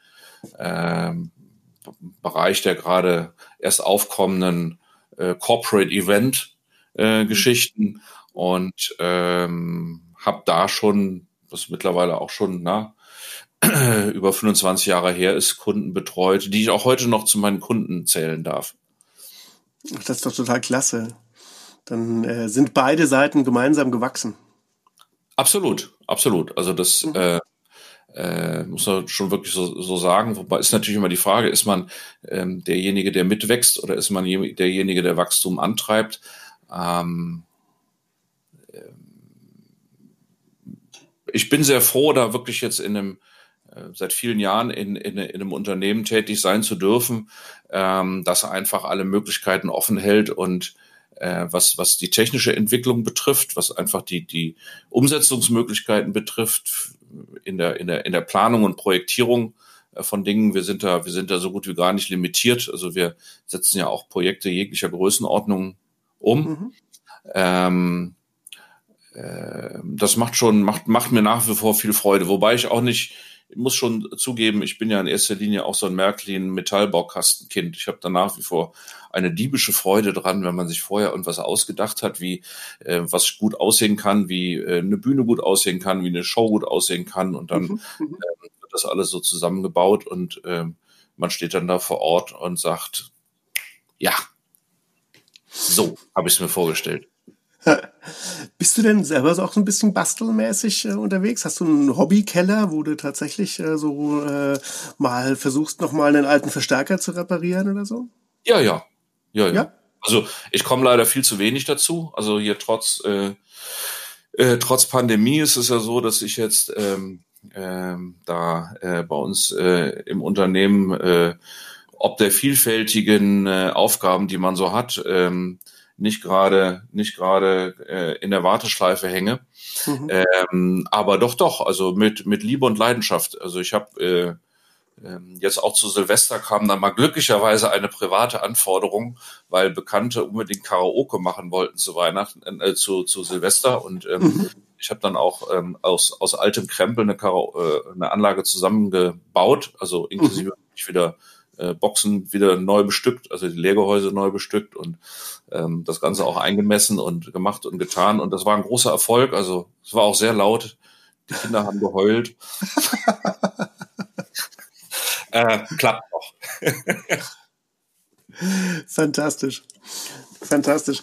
ähm, Bereich der gerade erst aufkommenden äh, Corporate Event äh, mhm. Geschichten und ähm, habe da schon, was mittlerweile auch schon na, *clears throat* über 25 Jahre her ist, Kunden betreut, die ich auch heute noch zu meinen Kunden zählen darf. Das ist doch total klasse. Dann äh, sind beide Seiten gemeinsam gewachsen. Absolut, absolut. Also das mhm. äh, äh, muss man schon wirklich so, so sagen. Wobei ist natürlich immer die Frage, ist man ähm, derjenige, der mitwächst oder ist man derjenige, der Wachstum antreibt? Ähm, ähm, ich bin sehr froh, da wirklich jetzt in einem seit vielen Jahren in, in, in, einem Unternehmen tätig sein zu dürfen, ähm, das einfach alle Möglichkeiten offen hält und äh, was, was die technische Entwicklung betrifft, was einfach die, die Umsetzungsmöglichkeiten betrifft in der, in der, in der Planung und Projektierung äh, von Dingen. Wir sind da, wir sind da so gut wie gar nicht limitiert. Also wir setzen ja auch Projekte jeglicher Größenordnung um. Mhm. Ähm, äh, das macht schon, macht, macht mir nach wie vor viel Freude. Wobei ich auch nicht, ich muss schon zugeben, ich bin ja in erster Linie auch so ein Märklin Metallbaukastenkind. Ich habe da nach wie vor eine diebische Freude dran, wenn man sich vorher irgendwas ausgedacht hat, wie äh, was gut aussehen kann, wie äh, eine Bühne gut aussehen kann, wie eine Show gut aussehen kann und dann mhm. äh, wird das alles so zusammengebaut und äh, man steht dann da vor Ort und sagt, ja, so habe ich es mir vorgestellt. *laughs* Bist du denn selber so auch so ein bisschen bastelmäßig äh, unterwegs? Hast du einen Hobbykeller, wo du tatsächlich äh, so äh, mal versuchst, nochmal einen alten Verstärker zu reparieren oder so? Ja, ja. Ja, ja. ja? Also ich komme leider viel zu wenig dazu. Also hier trotz, äh, äh, trotz Pandemie ist es ja so, dass ich jetzt ähm, ähm, da äh, bei uns äh, im Unternehmen äh, ob der vielfältigen äh, Aufgaben, die man so hat, ähm, nicht gerade nicht gerade äh, in der Warteschleife hänge, mhm. ähm, aber doch doch, also mit mit Liebe und Leidenschaft. Also ich habe äh, äh, jetzt auch zu Silvester kam dann mal glücklicherweise eine private Anforderung, weil Bekannte unbedingt Karaoke machen wollten zu Weihnachten, äh, zu zu Silvester und ähm, mhm. ich habe dann auch ähm, aus aus altem Krempel eine, Kara äh, eine Anlage zusammengebaut, also inklusive mhm. wieder äh, Boxen wieder neu bestückt, also die Leergehäuse neu bestückt und ähm, das Ganze auch eingemessen und gemacht und getan. Und das war ein großer Erfolg. Also es war auch sehr laut. Die Kinder haben geheult. *laughs* äh, klappt noch. Fantastisch. Fantastisch.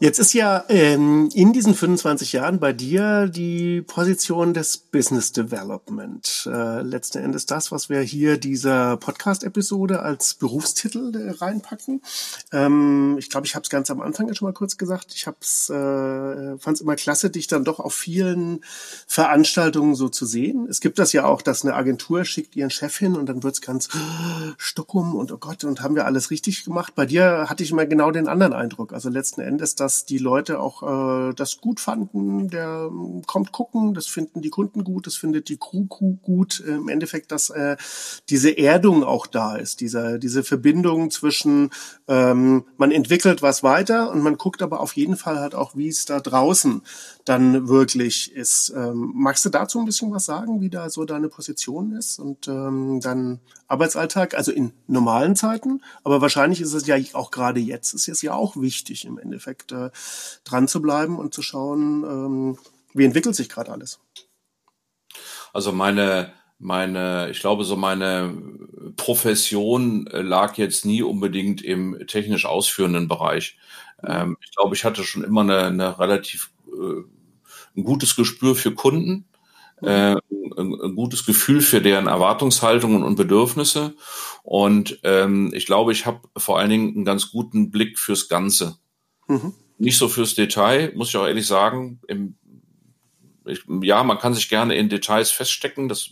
Jetzt ist ja ähm, in diesen 25 Jahren bei dir die Position des Business Development. Äh, letzten Endes das, was wir hier dieser Podcast-Episode als Berufstitel äh, reinpacken. Ähm, ich glaube, ich habe es ganz am Anfang schon mal kurz gesagt. Ich hab's, äh, fand es immer klasse, dich dann doch auf vielen Veranstaltungen so zu sehen. Es gibt das ja auch, dass eine Agentur schickt ihren Chef hin und dann wird's ganz Stockholm und oh Gott, und haben wir alles richtig gemacht. Bei dir hatte ich immer genau den anderen Eindruck. Eindruck. Also letzten Endes, dass die Leute auch äh, das gut fanden, der äh, kommt gucken, das finden die Kunden gut, das findet die Crew gut. Äh, Im Endeffekt, dass äh, diese Erdung auch da ist, diese, diese Verbindung zwischen, ähm, man entwickelt was weiter und man guckt aber auf jeden Fall halt auch, wie es da draußen dann wirklich ist. Ähm, magst du dazu ein bisschen was sagen, wie da so deine Position ist und ähm, dann Arbeitsalltag, also in normalen Zeiten, aber wahrscheinlich ist es ja auch gerade jetzt, ist es ja auch wichtig im Endeffekt äh, dran zu bleiben und zu schauen, ähm, wie entwickelt sich gerade alles. Also meine meine, ich glaube, so meine Profession äh, lag jetzt nie unbedingt im technisch ausführenden Bereich. Ähm, ich glaube, ich hatte schon immer eine, eine relativ äh, ein gutes Gespür für Kunden, äh, ein, ein, gutes Gefühl für deren Erwartungshaltungen und Bedürfnisse. Und ähm, ich glaube, ich habe vor allen Dingen einen ganz guten Blick fürs Ganze. Mhm. Nicht so fürs Detail, muss ich auch ehrlich sagen. Im, ich, ja, man kann sich gerne in Details feststecken. Das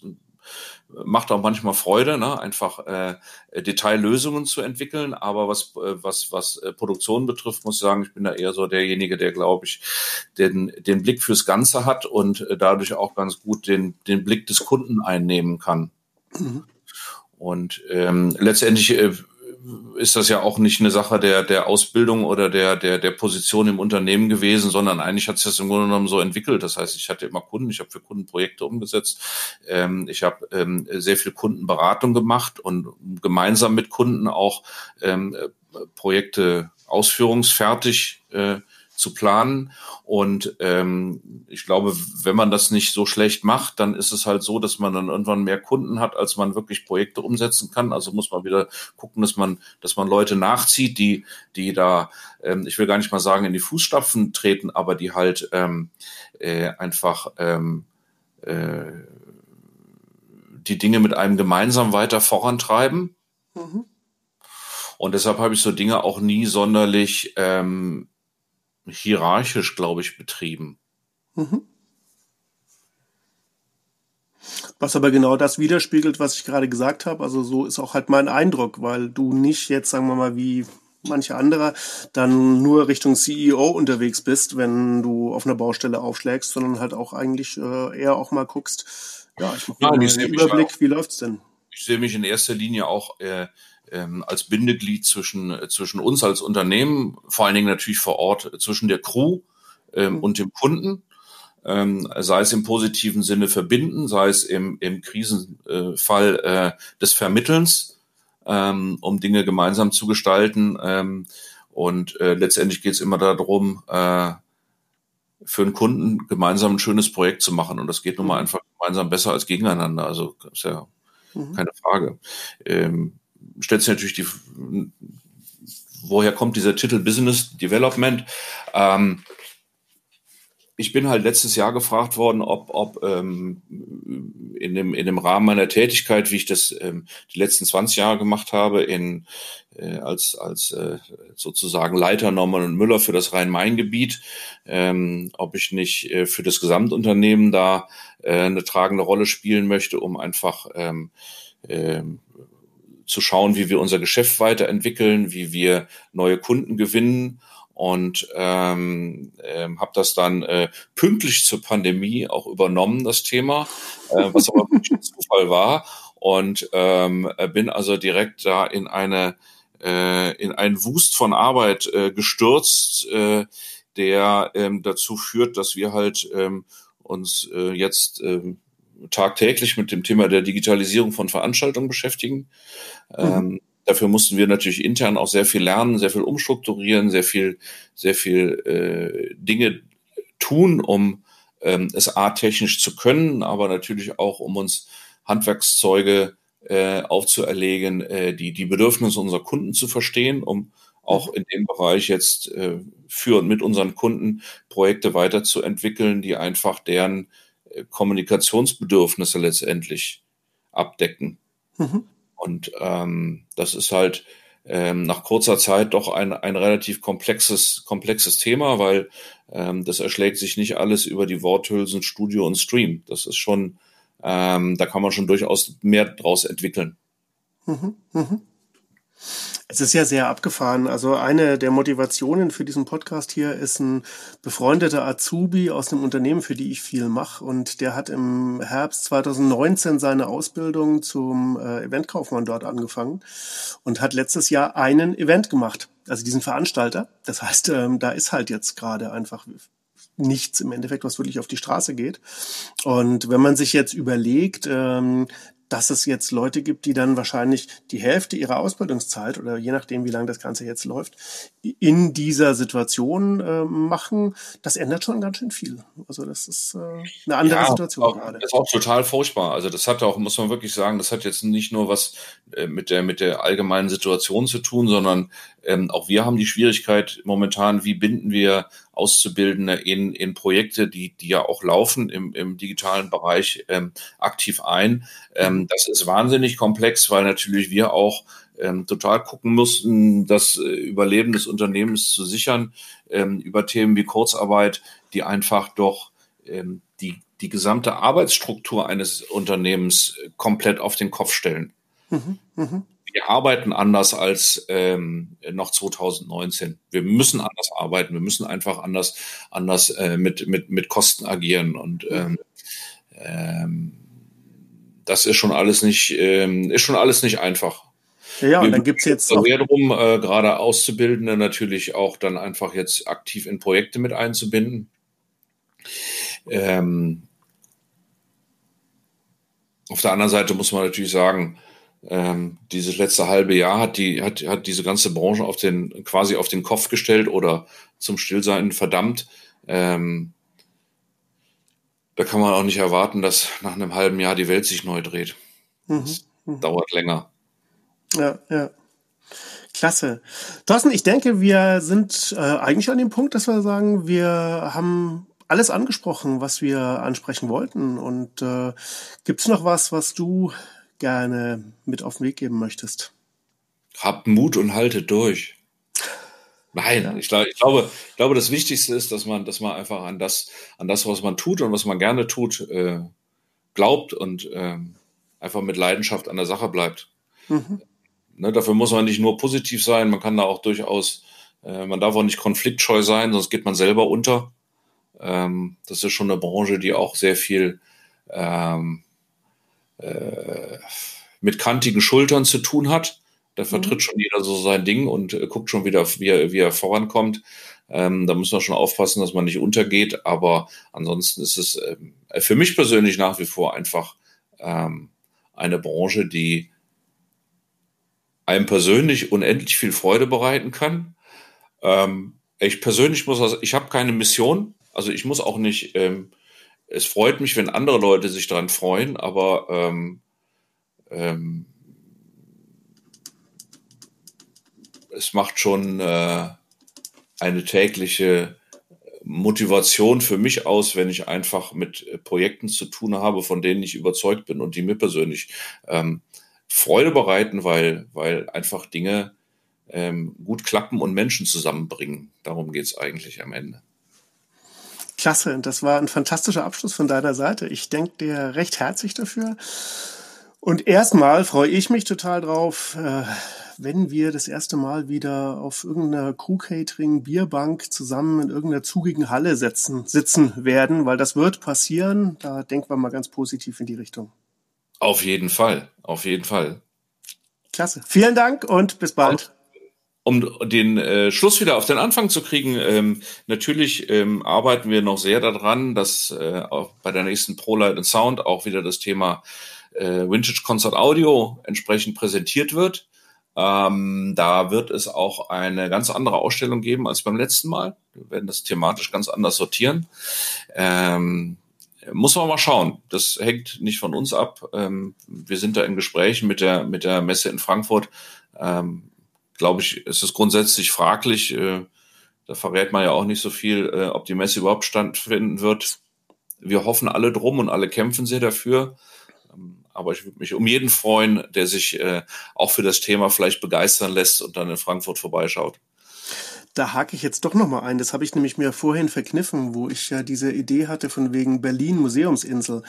macht auch manchmal Freude, ne? einfach äh, Detaillösungen zu entwickeln. Aber was, äh, was, was äh, Produktion betrifft, muss ich sagen, ich bin da eher so derjenige, der, glaube ich, den, den Blick fürs Ganze hat und äh, dadurch auch ganz gut den, den Blick des Kunden einnehmen kann. Mhm. Und ähm, letztendlich äh, ist das ja auch nicht eine Sache der, der Ausbildung oder der, der, der Position im Unternehmen gewesen, sondern eigentlich hat sich das im Grunde genommen so entwickelt. Das heißt, ich hatte immer Kunden, ich habe für Kunden Projekte umgesetzt, ähm, ich habe ähm, sehr viel Kundenberatung gemacht und gemeinsam mit Kunden auch ähm, Projekte ausführungsfertig äh, zu planen. Und ähm, ich glaube, wenn man das nicht so schlecht macht, dann ist es halt so, dass man dann irgendwann mehr Kunden hat, als man wirklich Projekte umsetzen kann. Also muss man wieder gucken, dass man, dass man Leute nachzieht, die, die da, ähm, ich will gar nicht mal sagen, in die Fußstapfen treten, aber die halt ähm, äh, einfach ähm, äh, die Dinge mit einem gemeinsam weiter vorantreiben. Mhm. Und deshalb habe ich so Dinge auch nie sonderlich ähm, hierarchisch, glaube ich, betrieben. Mhm. Was aber genau das widerspiegelt, was ich gerade gesagt habe. Also so ist auch halt mein Eindruck, weil du nicht jetzt, sagen wir mal, wie manche andere dann nur Richtung CEO unterwegs bist, wenn du auf einer Baustelle aufschlägst, sondern halt auch eigentlich äh, eher auch mal guckst, ja, ich mache mal einen Überblick, auch, wie läuft's denn? Ich sehe mich in erster Linie auch äh, ähm, als Bindeglied zwischen, zwischen uns als Unternehmen, vor allen Dingen natürlich vor Ort, zwischen der Crew ähm, mhm. und dem Kunden. ähm, sei es im positiven Sinne verbinden, sei es im, im Krisenfall äh, des Vermittelns, ähm, um Dinge gemeinsam zu gestalten. Ähm, und äh, letztendlich geht es immer darum, äh, für einen Kunden gemeinsam ein schönes Projekt zu machen. Und das geht nun mal mhm. einfach gemeinsam besser als gegeneinander. Also ist ja mhm. keine Frage. Ähm, stellt sich natürlich die, woher kommt dieser Titel Business Development? Ähm, ich bin halt letztes Jahr gefragt worden, ob, ob ähm, in, dem, in dem Rahmen meiner Tätigkeit, wie ich das ähm, die letzten 20 Jahre gemacht habe, in, äh, als, als äh, sozusagen Leiter Norman und Müller für das Rhein-Main-Gebiet, ähm, ob ich nicht äh, für das Gesamtunternehmen da äh, eine tragende Rolle spielen möchte, um einfach ähm, ähm, zu schauen, wie wir unser Geschäft weiterentwickeln, wie wir neue Kunden gewinnen. Und ähm, äh, habe das dann äh, pünktlich zur Pandemie auch übernommen, das Thema, äh, was aber ein Zufall war. Und ähm, bin also direkt da in eine äh, in einen Wust von Arbeit äh, gestürzt, äh, der ähm, dazu führt, dass wir halt ähm, uns äh, jetzt ähm, tagtäglich mit dem Thema der Digitalisierung von Veranstaltungen beschäftigen. Mhm. Ähm, Dafür mussten wir natürlich intern auch sehr viel lernen, sehr viel umstrukturieren, sehr viel, sehr viel äh, Dinge tun, um ähm, es A technisch zu können, aber natürlich auch, um uns Handwerkszeuge äh, aufzuerlegen, äh, die, die Bedürfnisse unserer Kunden zu verstehen, um auch in dem Bereich jetzt äh, für und mit unseren Kunden Projekte weiterzuentwickeln, die einfach deren Kommunikationsbedürfnisse letztendlich abdecken. Mhm. Und ähm, das ist halt ähm, nach kurzer Zeit doch ein, ein relativ komplexes, komplexes Thema, weil ähm, das erschlägt sich nicht alles über die Worthülsen Studio und Stream. Das ist schon, ähm, da kann man schon durchaus mehr draus entwickeln. Mhm, mh. Es ist ja sehr abgefahren. Also eine der Motivationen für diesen Podcast hier ist ein befreundeter Azubi aus dem Unternehmen, für die ich viel mache. Und der hat im Herbst 2019 seine Ausbildung zum äh, Eventkaufmann dort angefangen und hat letztes Jahr einen Event gemacht. Also diesen Veranstalter. Das heißt, ähm, da ist halt jetzt gerade einfach nichts im Endeffekt, was wirklich auf die Straße geht. Und wenn man sich jetzt überlegt, ähm, dass es jetzt Leute gibt, die dann wahrscheinlich die Hälfte ihrer Ausbildungszeit oder je nachdem, wie lange das Ganze jetzt läuft, in dieser Situation äh, machen, das ändert schon ganz schön viel. Also das ist äh, eine andere ja, Situation auch, gerade. Das ist auch total furchtbar. Also das hat auch, muss man wirklich sagen, das hat jetzt nicht nur was äh, mit der mit der allgemeinen Situation zu tun, sondern ähm, auch wir haben die Schwierigkeit momentan, wie binden wir Auszubildende in, in Projekte, die, die ja auch laufen im, im digitalen Bereich ähm, aktiv ein. Ähm, das ist wahnsinnig komplex, weil natürlich wir auch ähm, total gucken mussten, das äh, Überleben des Unternehmens zu sichern, ähm, über Themen wie Kurzarbeit, die einfach doch ähm, die, die gesamte Arbeitsstruktur eines Unternehmens äh, komplett auf den Kopf stellen. Mhm, mh wir arbeiten anders als ähm, noch 2019. Wir müssen anders arbeiten. Wir müssen einfach anders, anders äh, mit, mit, mit Kosten agieren. Und ähm, ähm, das ist schon alles nicht, ähm, ist schon alles nicht einfach. Ja, und dann gibt's jetzt auch sehr darum, äh, gerade Auszubildende natürlich auch dann einfach jetzt aktiv in Projekte mit einzubinden. Ähm, auf der anderen Seite muss man natürlich sagen, ähm, dieses letzte halbe Jahr hat die hat, hat diese ganze Branche auf den quasi auf den Kopf gestellt oder zum Stillsein verdammt. Ähm, da kann man auch nicht erwarten, dass nach einem halben Jahr die Welt sich neu dreht. Mhm. mhm. dauert länger. Ja, ja. Klasse. Thorsten, ich denke, wir sind äh, eigentlich an dem Punkt, dass wir sagen, wir haben alles angesprochen, was wir ansprechen wollten. Und äh, gibt es noch was, was du gerne mit auf den Weg geben möchtest? Habt Mut und haltet durch. Nein, ja. ich, glaub, ich, glaube, ich glaube, das Wichtigste ist, dass man, dass man einfach an das, an das, was man tut und was man gerne tut, äh, glaubt und äh, einfach mit Leidenschaft an der Sache bleibt. Mhm. Ne, dafür muss man nicht nur positiv sein, man kann da auch durchaus, äh, man darf auch nicht konfliktscheu sein, sonst geht man selber unter. Ähm, das ist schon eine Branche, die auch sehr viel ähm, äh, mit kantigen Schultern zu tun hat. Da mhm. vertritt mhm. schon jeder so sein Ding und äh, guckt schon wieder, wie er, wie er vorankommt. Ähm, da muss man schon aufpassen, dass man nicht untergeht. Aber ansonsten ist es ähm, für mich persönlich nach wie vor einfach ähm, eine Branche, die einem persönlich unendlich viel Freude bereiten kann. Ähm, ich persönlich muss also, ich habe keine Mission, also ich muss auch nicht, ähm, es freut mich, wenn andere Leute sich daran freuen, aber ähm, ähm, es macht schon äh, eine tägliche Motivation für mich aus, wenn ich einfach mit Projekten zu tun habe, von denen ich überzeugt bin und die mir persönlich ähm, Freude bereiten, weil, weil einfach Dinge ähm, gut klappen und Menschen zusammenbringen. Darum geht's eigentlich am Ende. Klasse, das war ein fantastischer Abschluss von deiner Seite. Ich denke dir recht herzlich dafür. Und erstmal freue ich mich total drauf, äh, wenn wir das erste Mal wieder auf irgendeiner Crew-Catering, Bierbank zusammen in irgendeiner zugigen Halle sitzen, sitzen werden, weil das wird passieren. Da denken wir mal ganz positiv in die Richtung. Auf jeden Fall, auf jeden Fall. Klasse. Vielen Dank und bis bald. Um den äh, Schluss wieder auf den Anfang zu kriegen, ähm, natürlich ähm, arbeiten wir noch sehr daran, dass äh, auch bei der nächsten ProLight Sound auch wieder das Thema äh, Vintage Concert Audio entsprechend präsentiert wird. Ähm, da wird es auch eine ganz andere Ausstellung geben als beim letzten Mal. Wir werden das thematisch ganz anders sortieren. Ähm, muss man mal schauen. Das hängt nicht von uns ab. Ähm, wir sind da in Gesprächen mit der, mit der Messe in Frankfurt. Ähm, Glaube ich, ist es grundsätzlich fraglich. Äh, da verrät man ja auch nicht so viel, äh, ob die Messe überhaupt stattfinden wird. Wir hoffen alle drum und alle kämpfen sehr dafür. Ähm, aber ich würde mich um jeden freuen, der sich äh, auch für das Thema vielleicht begeistern lässt und dann in Frankfurt vorbeischaut. Da hake ich jetzt doch noch mal ein. Das habe ich nämlich mir vorhin verkniffen, wo ich ja diese Idee hatte von wegen Berlin Museumsinsel.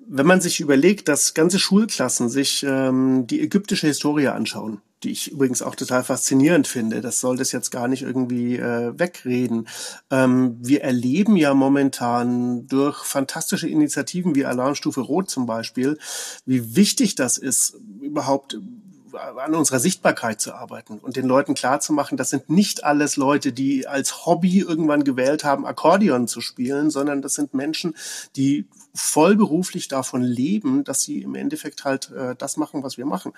Wenn man sich überlegt, dass ganze Schulklassen sich ähm, die ägyptische Historie anschauen, die ich übrigens auch total faszinierend finde. Das soll das jetzt gar nicht irgendwie äh, wegreden. Ähm, wir erleben ja momentan durch fantastische Initiativen wie Alarmstufe Rot zum Beispiel, wie wichtig das ist, überhaupt an unserer Sichtbarkeit zu arbeiten und den Leuten klarzumachen, das sind nicht alles Leute, die als Hobby irgendwann gewählt haben, Akkordeon zu spielen, sondern das sind Menschen, die vollberuflich davon leben, dass sie im Endeffekt halt äh, das machen, was wir machen.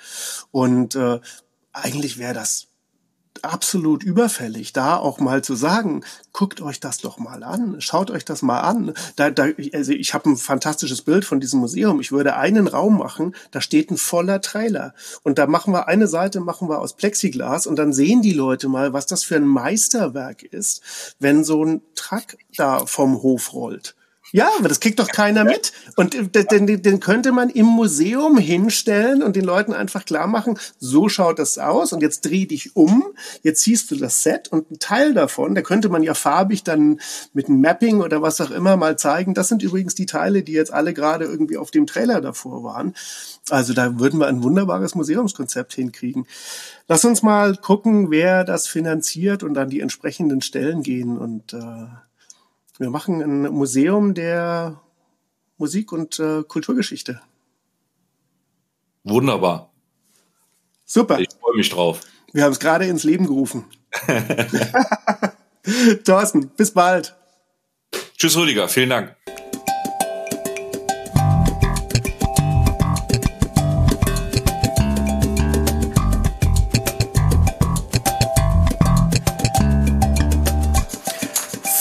Und äh, eigentlich wäre das absolut überfällig, da auch mal zu sagen, guckt euch das doch mal an, schaut euch das mal an. Da, da, also ich habe ein fantastisches Bild von diesem Museum. Ich würde einen Raum machen, da steht ein voller Trailer und da machen wir eine Seite machen wir aus Plexiglas und dann sehen die Leute mal, was das für ein Meisterwerk ist, wenn so ein Truck da vom Hof rollt. Ja, aber das kriegt doch keiner mit. Und den, den könnte man im Museum hinstellen und den Leuten einfach klar machen, so schaut das aus und jetzt dreh dich um, jetzt siehst du das Set und ein Teil davon, da könnte man ja farbig dann mit einem Mapping oder was auch immer mal zeigen. Das sind übrigens die Teile, die jetzt alle gerade irgendwie auf dem Trailer davor waren. Also da würden wir ein wunderbares Museumskonzept hinkriegen. Lass uns mal gucken, wer das finanziert und an die entsprechenden Stellen gehen und äh, wir machen ein Museum der Musik- und äh, Kulturgeschichte. Wunderbar. Super. Ich freue mich drauf. Wir haben es gerade ins Leben gerufen. *laughs* *laughs* Thorsten, bis bald. Tschüss, Rüdiger. Vielen Dank.